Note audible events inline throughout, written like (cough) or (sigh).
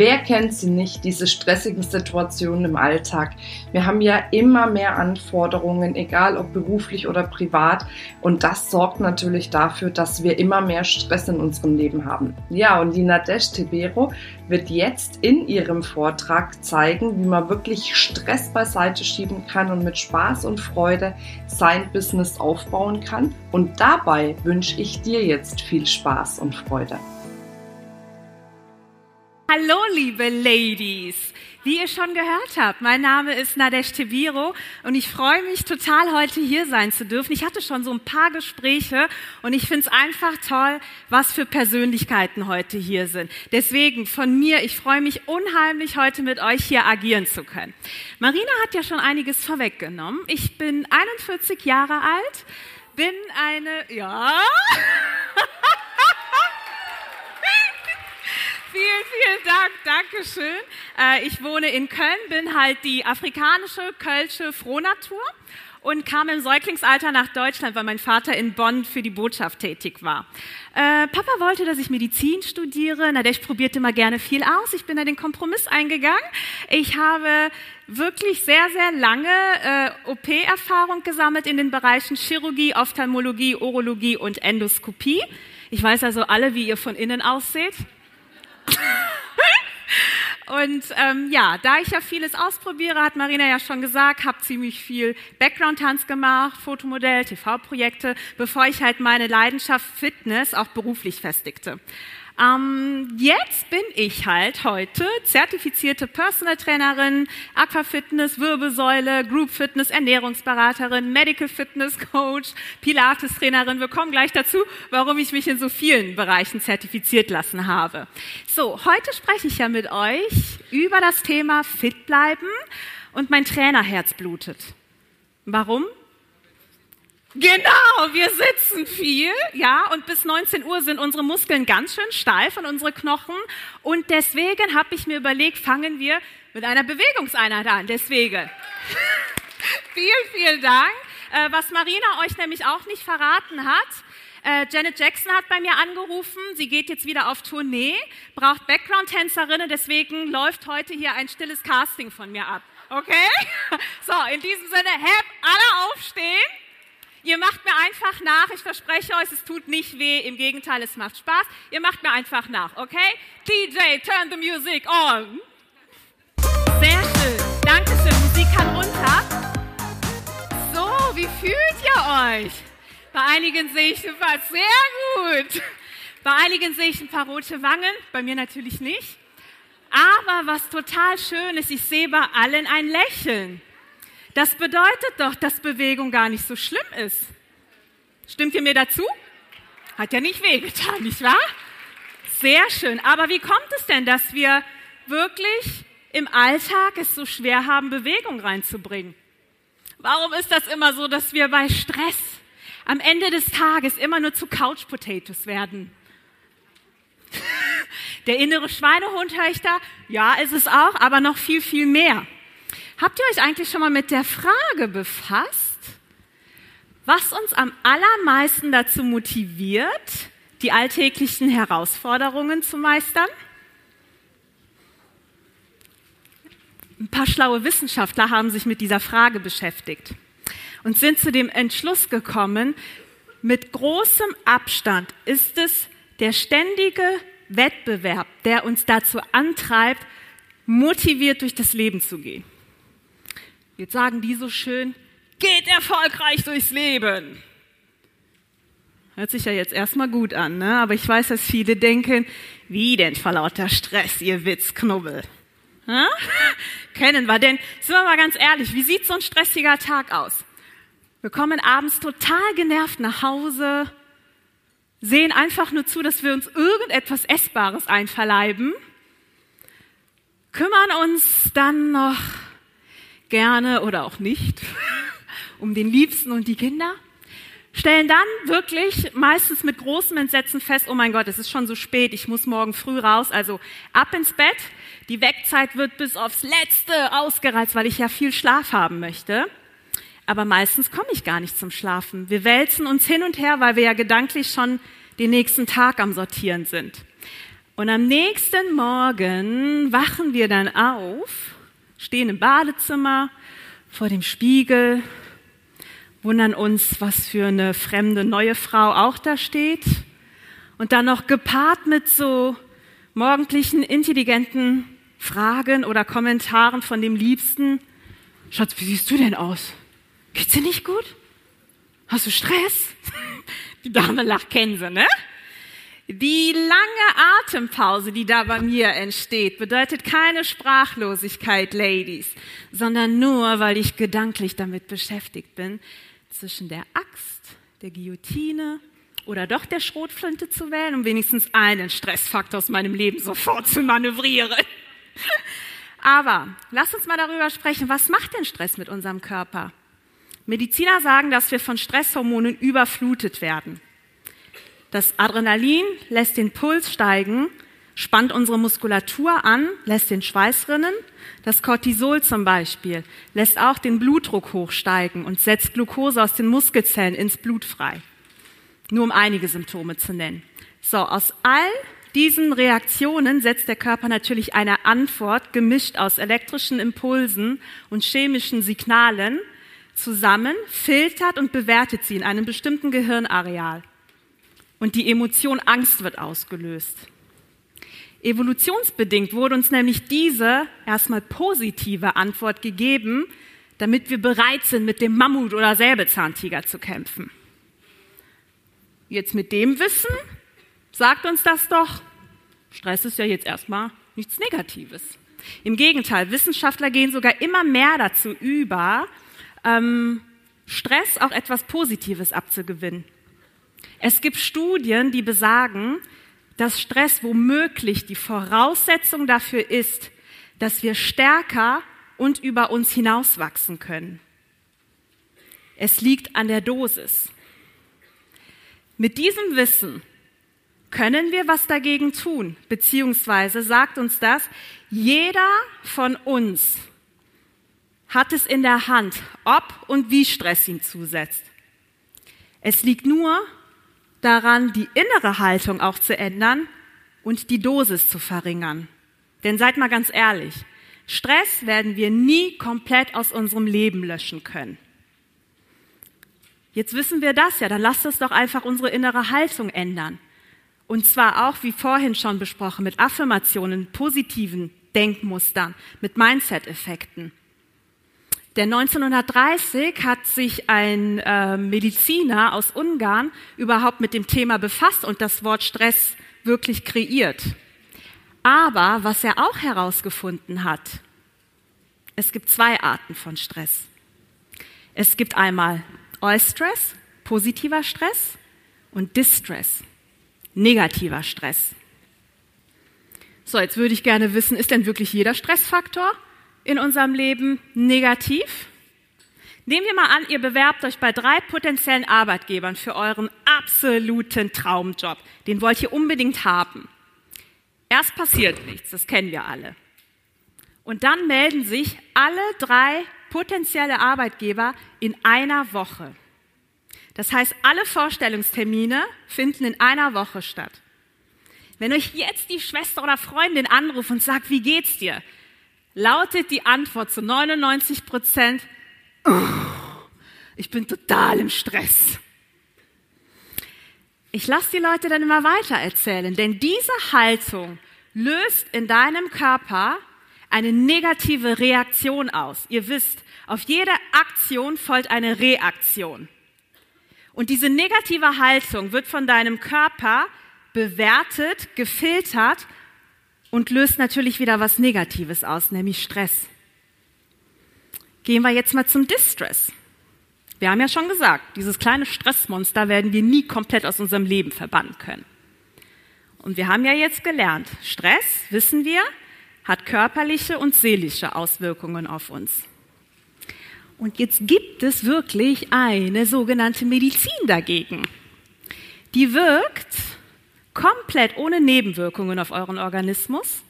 Wer kennt sie nicht, diese stressigen Situationen im Alltag? Wir haben ja immer mehr Anforderungen, egal ob beruflich oder privat. Und das sorgt natürlich dafür, dass wir immer mehr Stress in unserem Leben haben. Ja, und die Nadesh Tebero wird jetzt in ihrem Vortrag zeigen, wie man wirklich Stress beiseite schieben kann und mit Spaß und Freude sein Business aufbauen kann. Und dabei wünsche ich dir jetzt viel Spaß und Freude. Hallo, liebe Ladies. Wie ihr schon gehört habt, mein Name ist Nadesh Tebiro und ich freue mich total, heute hier sein zu dürfen. Ich hatte schon so ein paar Gespräche und ich finde es einfach toll, was für Persönlichkeiten heute hier sind. Deswegen von mir, ich freue mich unheimlich, heute mit euch hier agieren zu können. Marina hat ja schon einiges vorweggenommen. Ich bin 41 Jahre alt, bin eine, ja, (laughs) Vielen, vielen Dank, Dankeschön. Äh, ich wohne in Köln, bin halt die afrikanische, kölsche Frohnatur und kam im Säuglingsalter nach Deutschland, weil mein Vater in Bonn für die Botschaft tätig war. Äh, Papa wollte, dass ich Medizin studiere. Na, der probierte mal gerne viel aus. Ich bin da den Kompromiss eingegangen. Ich habe wirklich sehr, sehr lange äh, OP-Erfahrung gesammelt in den Bereichen Chirurgie, Ophthalmologie, Urologie und Endoskopie. Ich weiß also alle, wie ihr von innen ausseht. (laughs) Und ähm, ja, da ich ja vieles ausprobiere, hat Marina ja schon gesagt, habe ziemlich viel Background-Tanz gemacht, Fotomodell, TV-Projekte, bevor ich halt meine Leidenschaft Fitness auch beruflich festigte. Ähm, jetzt bin ich halt heute zertifizierte Personal Trainerin, Aquafitness, Wirbelsäule, Group Fitness, Ernährungsberaterin, Medical Fitness Coach, Pilates Trainerin. Wir kommen gleich dazu, warum ich mich in so vielen Bereichen zertifiziert lassen habe. So, heute spreche ich ja mit euch über das Thema Fit bleiben und mein Trainerherz blutet. Warum? Genau, wir sitzen viel, ja, und bis 19 Uhr sind unsere Muskeln ganz schön steif und unsere Knochen. Und deswegen habe ich mir überlegt, fangen wir mit einer Bewegungseinheit an. Deswegen. (laughs) vielen, vielen Dank. Äh, was Marina euch nämlich auch nicht verraten hat, äh, Janet Jackson hat bei mir angerufen, sie geht jetzt wieder auf Tournee, braucht Background-Tänzerinnen, deswegen läuft heute hier ein stilles Casting von mir ab. Okay? (laughs) So, in diesem Sinne, hab alle aufstehen. Ihr macht mir einfach nach. Ich verspreche euch, es tut nicht weh. Im Gegenteil, es macht Spaß. Ihr macht mir einfach nach, okay? DJ, turn the music on. Sehr schön. Dankeschön. Musik kann runter. So, wie fühlt ihr euch? Bei einigen sehe ich was sehr gut. Bei einigen sehe ich ein paar rote Wangen, bei mir natürlich nicht. Aber was total schön ist, ich sehe bei allen ein Lächeln. Das bedeutet doch, dass Bewegung gar nicht so schlimm ist. Stimmt ihr mir dazu? Hat ja nicht wehgetan, nicht wahr? Sehr schön. Aber wie kommt es denn, dass wir wirklich im Alltag es so schwer haben, Bewegung reinzubringen? Warum ist das immer so, dass wir bei Stress am Ende des Tages immer nur zu Couch Potatoes werden? (laughs) Der innere Schweinehund höre ich da. Ja, ist es auch, aber noch viel, viel mehr. Habt ihr euch eigentlich schon mal mit der Frage befasst, was uns am allermeisten dazu motiviert, die alltäglichen Herausforderungen zu meistern? Ein paar schlaue Wissenschaftler haben sich mit dieser Frage beschäftigt und sind zu dem Entschluss gekommen, mit großem Abstand ist es der ständige Wettbewerb, der uns dazu antreibt, motiviert durch das Leben zu gehen. Jetzt sagen die so schön, geht erfolgreich durchs Leben. Hört sich ja jetzt erstmal gut an, ne? aber ich weiß, dass viele denken, wie denn vor lauter Stress, ihr Witzknubbel. Ha? (laughs) Kennen wir, denn sind wir mal ganz ehrlich, wie sieht so ein stressiger Tag aus? Wir kommen abends total genervt nach Hause, sehen einfach nur zu, dass wir uns irgendetwas Essbares einverleiben, kümmern uns dann noch gerne oder auch nicht (laughs) um den Liebsten und die Kinder, stellen dann wirklich meistens mit großem Entsetzen fest, oh mein Gott, es ist schon so spät, ich muss morgen früh raus, also ab ins Bett. Die Wegzeit wird bis aufs Letzte ausgereizt, weil ich ja viel Schlaf haben möchte. Aber meistens komme ich gar nicht zum Schlafen. Wir wälzen uns hin und her, weil wir ja gedanklich schon den nächsten Tag am Sortieren sind. Und am nächsten Morgen wachen wir dann auf, stehen im Badezimmer vor dem Spiegel, wundern uns, was für eine fremde neue Frau auch da steht. Und dann noch gepaart mit so morgendlichen, intelligenten Fragen oder Kommentaren von dem Liebsten. Schatz, wie siehst du denn aus? Geht's dir nicht gut? Hast du Stress? (laughs) Die Dame lacht, kennen Sie, ne? Die lange Atempause, die da bei mir entsteht, bedeutet keine Sprachlosigkeit, Ladies, sondern nur, weil ich gedanklich damit beschäftigt bin, zwischen der Axt, der Guillotine oder doch der Schrotflinte zu wählen, um wenigstens einen Stressfaktor aus meinem Leben sofort zu manövrieren. (laughs) Aber lass uns mal darüber sprechen, was macht denn Stress mit unserem Körper? Mediziner sagen, dass wir von Stresshormonen überflutet werden. Das Adrenalin lässt den Puls steigen, spannt unsere Muskulatur an, lässt den Schweiß rinnen. Das Cortisol zum Beispiel lässt auch den Blutdruck hochsteigen und setzt Glucose aus den Muskelzellen ins Blut frei. Nur um einige Symptome zu nennen. So, aus all diesen Reaktionen setzt der Körper natürlich eine Antwort, gemischt aus elektrischen Impulsen und chemischen Signalen, zusammen, filtert und bewertet sie in einem bestimmten Gehirnareal. Und die Emotion Angst wird ausgelöst. Evolutionsbedingt wurde uns nämlich diese erstmal positive Antwort gegeben, damit wir bereit sind, mit dem Mammut oder Säbelzahntiger zu kämpfen. Jetzt mit dem Wissen sagt uns das doch, Stress ist ja jetzt erstmal nichts Negatives. Im Gegenteil, Wissenschaftler gehen sogar immer mehr dazu über, ähm, Stress auch etwas Positives abzugewinnen. Es gibt Studien, die besagen, dass Stress womöglich die Voraussetzung dafür ist, dass wir stärker und über uns hinauswachsen können. Es liegt an der Dosis. Mit diesem Wissen können wir was dagegen tun, beziehungsweise sagt uns das, jeder von uns hat es in der Hand, ob und wie Stress ihm zusetzt. Es liegt nur daran, die innere Haltung auch zu ändern und die Dosis zu verringern. Denn seid mal ganz ehrlich, Stress werden wir nie komplett aus unserem Leben löschen können. Jetzt wissen wir das ja, dann lasst uns doch einfach unsere innere Haltung ändern. Und zwar auch, wie vorhin schon besprochen, mit Affirmationen, positiven Denkmustern, mit Mindset-Effekten. Denn 1930 hat sich ein äh, Mediziner aus Ungarn überhaupt mit dem Thema befasst und das Wort Stress wirklich kreiert. Aber was er auch herausgefunden hat, es gibt zwei Arten von Stress. Es gibt einmal Eustress, positiver Stress, und Distress, negativer Stress. So, jetzt würde ich gerne wissen, ist denn wirklich jeder Stressfaktor in unserem Leben negativ? Nehmen wir mal an, ihr bewerbt euch bei drei potenziellen Arbeitgebern für euren absoluten Traumjob. Den wollt ihr unbedingt haben. Erst passiert nichts, das kennen wir alle. Und dann melden sich alle drei potenzielle Arbeitgeber in einer Woche. Das heißt, alle Vorstellungstermine finden in einer Woche statt. Wenn euch jetzt die Schwester oder Freundin anruft und sagt, wie geht's dir? Lautet die Antwort zu 99 Prozent, ich bin total im Stress. Ich lasse die Leute dann immer weiter erzählen, denn diese Haltung löst in deinem Körper eine negative Reaktion aus. Ihr wisst, auf jede Aktion folgt eine Reaktion. Und diese negative Haltung wird von deinem Körper bewertet, gefiltert und löst natürlich wieder was Negatives aus, nämlich Stress. Gehen wir jetzt mal zum Distress. Wir haben ja schon gesagt, dieses kleine Stressmonster werden wir nie komplett aus unserem Leben verbannen können. Und wir haben ja jetzt gelernt, Stress, wissen wir, hat körperliche und seelische Auswirkungen auf uns. Und jetzt gibt es wirklich eine sogenannte Medizin dagegen. Die wirkt komplett ohne Nebenwirkungen auf euren Organismus,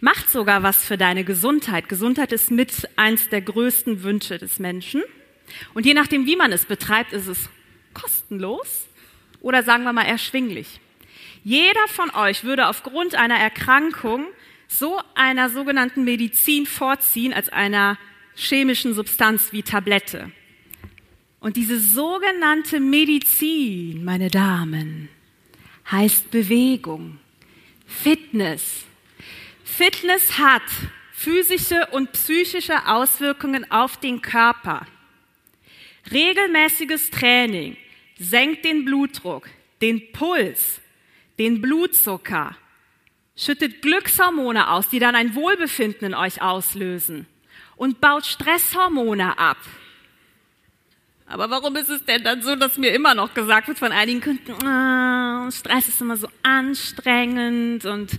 macht sogar was für deine Gesundheit. Gesundheit ist mit eins der größten Wünsche des Menschen. Und je nachdem, wie man es betreibt, ist es kostenlos oder sagen wir mal erschwinglich. Jeder von euch würde aufgrund einer Erkrankung so einer sogenannten Medizin vorziehen als einer chemischen Substanz wie Tablette. Und diese sogenannte Medizin, meine Damen, heißt Bewegung, Fitness. Fitness hat physische und psychische Auswirkungen auf den Körper. Regelmäßiges Training senkt den Blutdruck, den Puls, den Blutzucker, schüttet Glückshormone aus, die dann ein Wohlbefinden in euch auslösen und baut Stresshormone ab. Aber warum ist es denn dann so, dass mir immer noch gesagt wird von einigen Kunden, oh, Stress ist immer so anstrengend und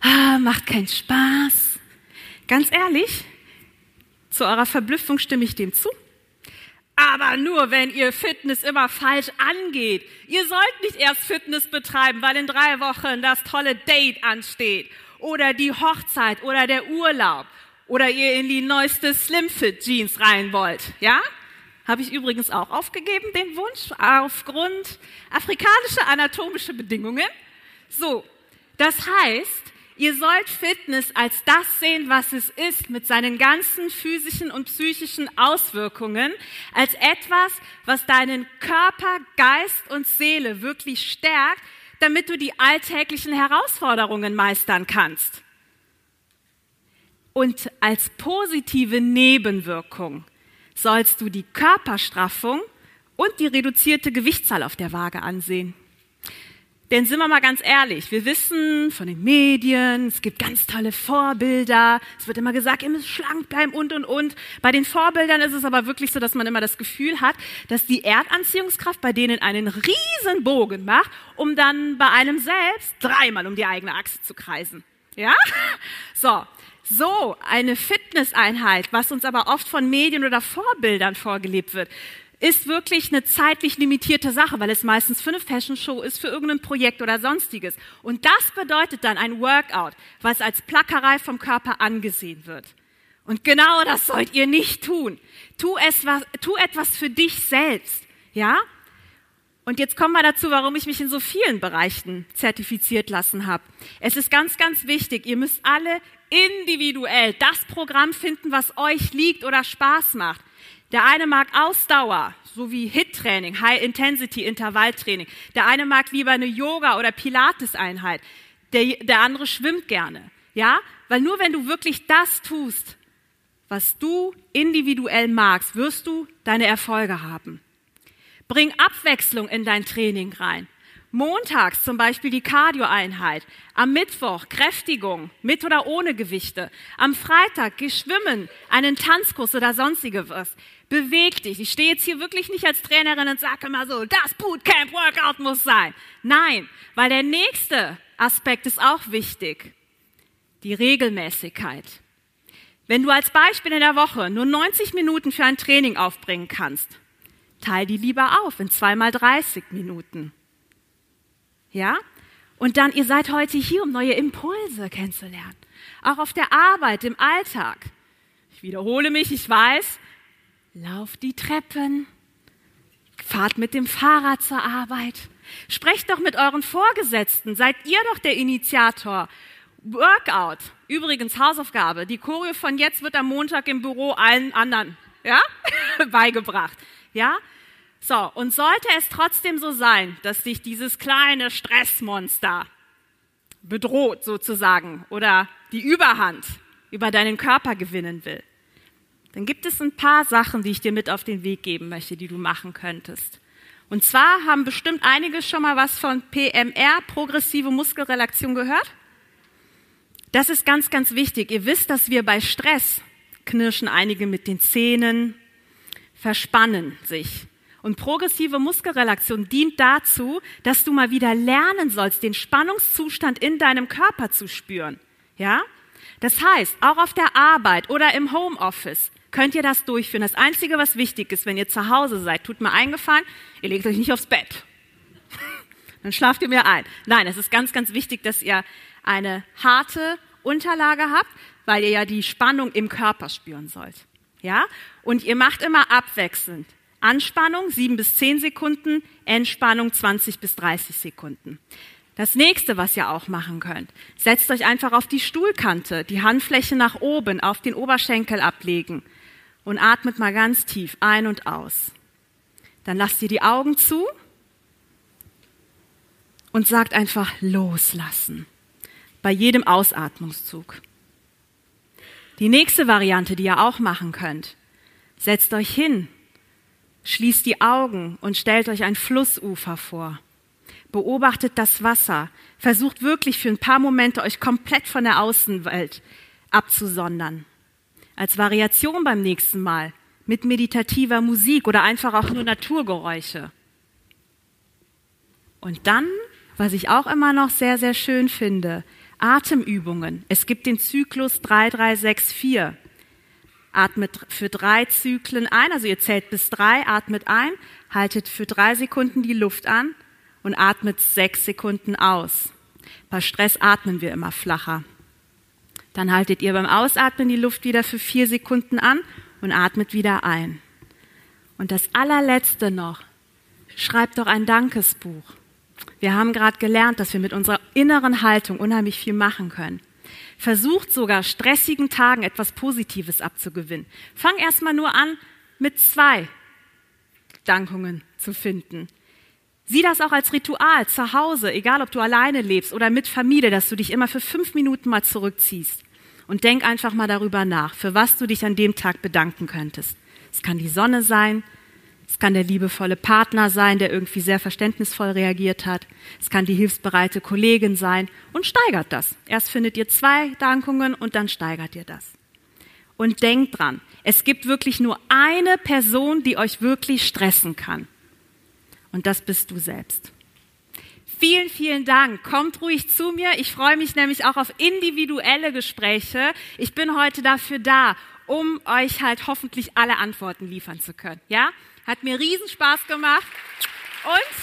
ah, macht keinen Spaß? Ganz ehrlich, zu eurer Verblüffung stimme ich dem zu. Aber nur, wenn ihr Fitness immer falsch angeht. Ihr sollt nicht erst Fitness betreiben, weil in drei Wochen das tolle Date ansteht oder die Hochzeit oder der Urlaub oder ihr in die neueste Slimfit Jeans rein wollt. Ja? Habe ich übrigens auch aufgegeben, den Wunsch, aufgrund afrikanischer anatomischer Bedingungen. So, das heißt, ihr sollt Fitness als das sehen, was es ist, mit seinen ganzen physischen und psychischen Auswirkungen, als etwas, was deinen Körper, Geist und Seele wirklich stärkt, damit du die alltäglichen Herausforderungen meistern kannst. Und als positive Nebenwirkung sollst du die Körperstraffung und die reduzierte Gewichtszahl auf der Waage ansehen. Denn sind wir mal ganz ehrlich, wir wissen von den Medien, es gibt ganz tolle Vorbilder, es wird immer gesagt, ihr müsst schlank bleiben und und und. Bei den Vorbildern ist es aber wirklich so, dass man immer das Gefühl hat, dass die Erdanziehungskraft bei denen einen riesen Bogen macht, um dann bei einem selbst dreimal um die eigene Achse zu kreisen. Ja? So, so eine Fitnesseinheit, was uns aber oft von Medien oder Vorbildern vorgelebt wird, ist wirklich eine zeitlich limitierte Sache, weil es meistens für eine Fashion Show ist, für irgendein Projekt oder sonstiges. Und das bedeutet dann ein Workout, was als Plackerei vom Körper angesehen wird. Und genau das sollt ihr nicht tun. Tu, es, tu etwas für dich selbst. Ja? Und jetzt kommen wir dazu, warum ich mich in so vielen Bereichen zertifiziert lassen habe. Es ist ganz, ganz wichtig, ihr müsst alle individuell das Programm finden, was euch liegt oder Spaß macht. Der eine mag Ausdauer, so wie HIT-Training, High-Intensity-Intervalltraining. Der eine mag lieber eine Yoga- oder Pilates-Einheit. Der, der andere schwimmt gerne. Ja? Weil nur wenn du wirklich das tust, was du individuell magst, wirst du deine Erfolge haben. Bring Abwechslung in dein Training rein. Montags zum Beispiel die Cardio-Einheit. Am Mittwoch Kräftigung, mit oder ohne Gewichte. Am Freitag geh schwimmen, einen Tanzkurs oder sonstige was. Beweg dich. Ich stehe jetzt hier wirklich nicht als Trainerin und sage immer so, das Bootcamp-Workout muss sein. Nein, weil der nächste Aspekt ist auch wichtig. Die Regelmäßigkeit. Wenn du als Beispiel in der Woche nur 90 Minuten für ein Training aufbringen kannst, teil die lieber auf in zweimal 30 Minuten. Ja? Und dann, ihr seid heute hier, um neue Impulse kennenzulernen. Auch auf der Arbeit, im Alltag. Ich wiederhole mich, ich weiß. Lauft die Treppen. Fahrt mit dem Fahrrad zur Arbeit. Sprecht doch mit euren Vorgesetzten. Seid ihr doch der Initiator. Workout. Übrigens Hausaufgabe. Die Choreo von jetzt wird am Montag im Büro allen anderen, ja, (laughs) beigebracht. Ja? So, und sollte es trotzdem so sein, dass dich dieses kleine Stressmonster bedroht sozusagen oder die Überhand über deinen Körper gewinnen will, dann gibt es ein paar Sachen, die ich dir mit auf den Weg geben möchte, die du machen könntest. Und zwar haben bestimmt einige schon mal was von PMR, progressive Muskelrelaktion, gehört. Das ist ganz, ganz wichtig. Ihr wisst, dass wir bei Stress knirschen einige mit den Zähnen, verspannen sich. Und progressive Muskelrelaktion dient dazu, dass du mal wieder lernen sollst, den Spannungszustand in deinem Körper zu spüren. Ja? Das heißt, auch auf der Arbeit oder im Homeoffice, könnt ihr das durchführen. Das Einzige, was wichtig ist, wenn ihr zu Hause seid, tut mir eingefallen, ihr legt euch nicht aufs Bett. (laughs) Dann schlaft ihr mir ein. Nein, es ist ganz, ganz wichtig, dass ihr eine harte Unterlage habt, weil ihr ja die Spannung im Körper spüren sollt. Ja? Und ihr macht immer abwechselnd. Anspannung sieben bis zehn Sekunden, Entspannung 20 bis 30 Sekunden. Das nächste, was ihr auch machen könnt, setzt euch einfach auf die Stuhlkante, die Handfläche nach oben, auf den Oberschenkel ablegen und atmet mal ganz tief ein und aus. Dann lasst ihr die Augen zu und sagt einfach loslassen bei jedem Ausatmungszug. Die nächste Variante, die ihr auch machen könnt, setzt euch hin, schließt die Augen und stellt euch ein Flussufer vor beobachtet das Wasser, versucht wirklich für ein paar Momente euch komplett von der Außenwelt abzusondern. Als Variation beim nächsten Mal mit meditativer Musik oder einfach auch nur Naturgeräusche. Und dann, was ich auch immer noch sehr, sehr schön finde, Atemübungen. Es gibt den Zyklus 3364. Atmet für drei Zyklen ein, also ihr zählt bis drei, atmet ein, haltet für drei Sekunden die Luft an und atmet sechs Sekunden aus. Bei Stress atmen wir immer flacher. Dann haltet ihr beim Ausatmen die Luft wieder für vier Sekunden an und atmet wieder ein. Und das allerletzte noch, schreibt doch ein Dankesbuch. Wir haben gerade gelernt, dass wir mit unserer inneren Haltung unheimlich viel machen können. Versucht sogar stressigen Tagen etwas Positives abzugewinnen. Fang erstmal nur an, mit zwei Dankungen zu finden. Sieh das auch als Ritual zu Hause, egal ob du alleine lebst oder mit Familie, dass du dich immer für fünf Minuten mal zurückziehst und denk einfach mal darüber nach, für was du dich an dem Tag bedanken könntest. Es kann die Sonne sein, es kann der liebevolle Partner sein, der irgendwie sehr verständnisvoll reagiert hat. Es kann die hilfsbereite Kollegin sein und steigert das. Erst findet ihr zwei Dankungen und dann steigert ihr das. Und denkt dran, es gibt wirklich nur eine Person, die euch wirklich stressen kann. Und das bist du selbst. Vielen, vielen Dank. Kommt ruhig zu mir. Ich freue mich nämlich auch auf individuelle Gespräche. Ich bin heute dafür da, um euch halt hoffentlich alle Antworten liefern zu können. Ja? Hat mir riesen Spaß gemacht. Und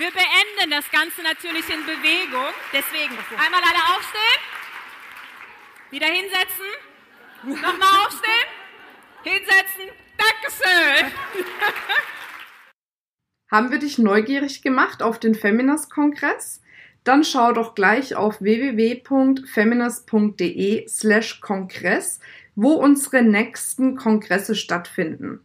wir beenden das Ganze natürlich in Bewegung. Deswegen einmal alle aufstehen. Wieder hinsetzen. Nochmal aufstehen. Hinsetzen. Dankeschön. (laughs) Haben wir dich neugierig gemacht auf den Feminist-Kongress? Dann schau doch gleich auf www.feminist.de slash Kongress, wo unsere nächsten Kongresse stattfinden.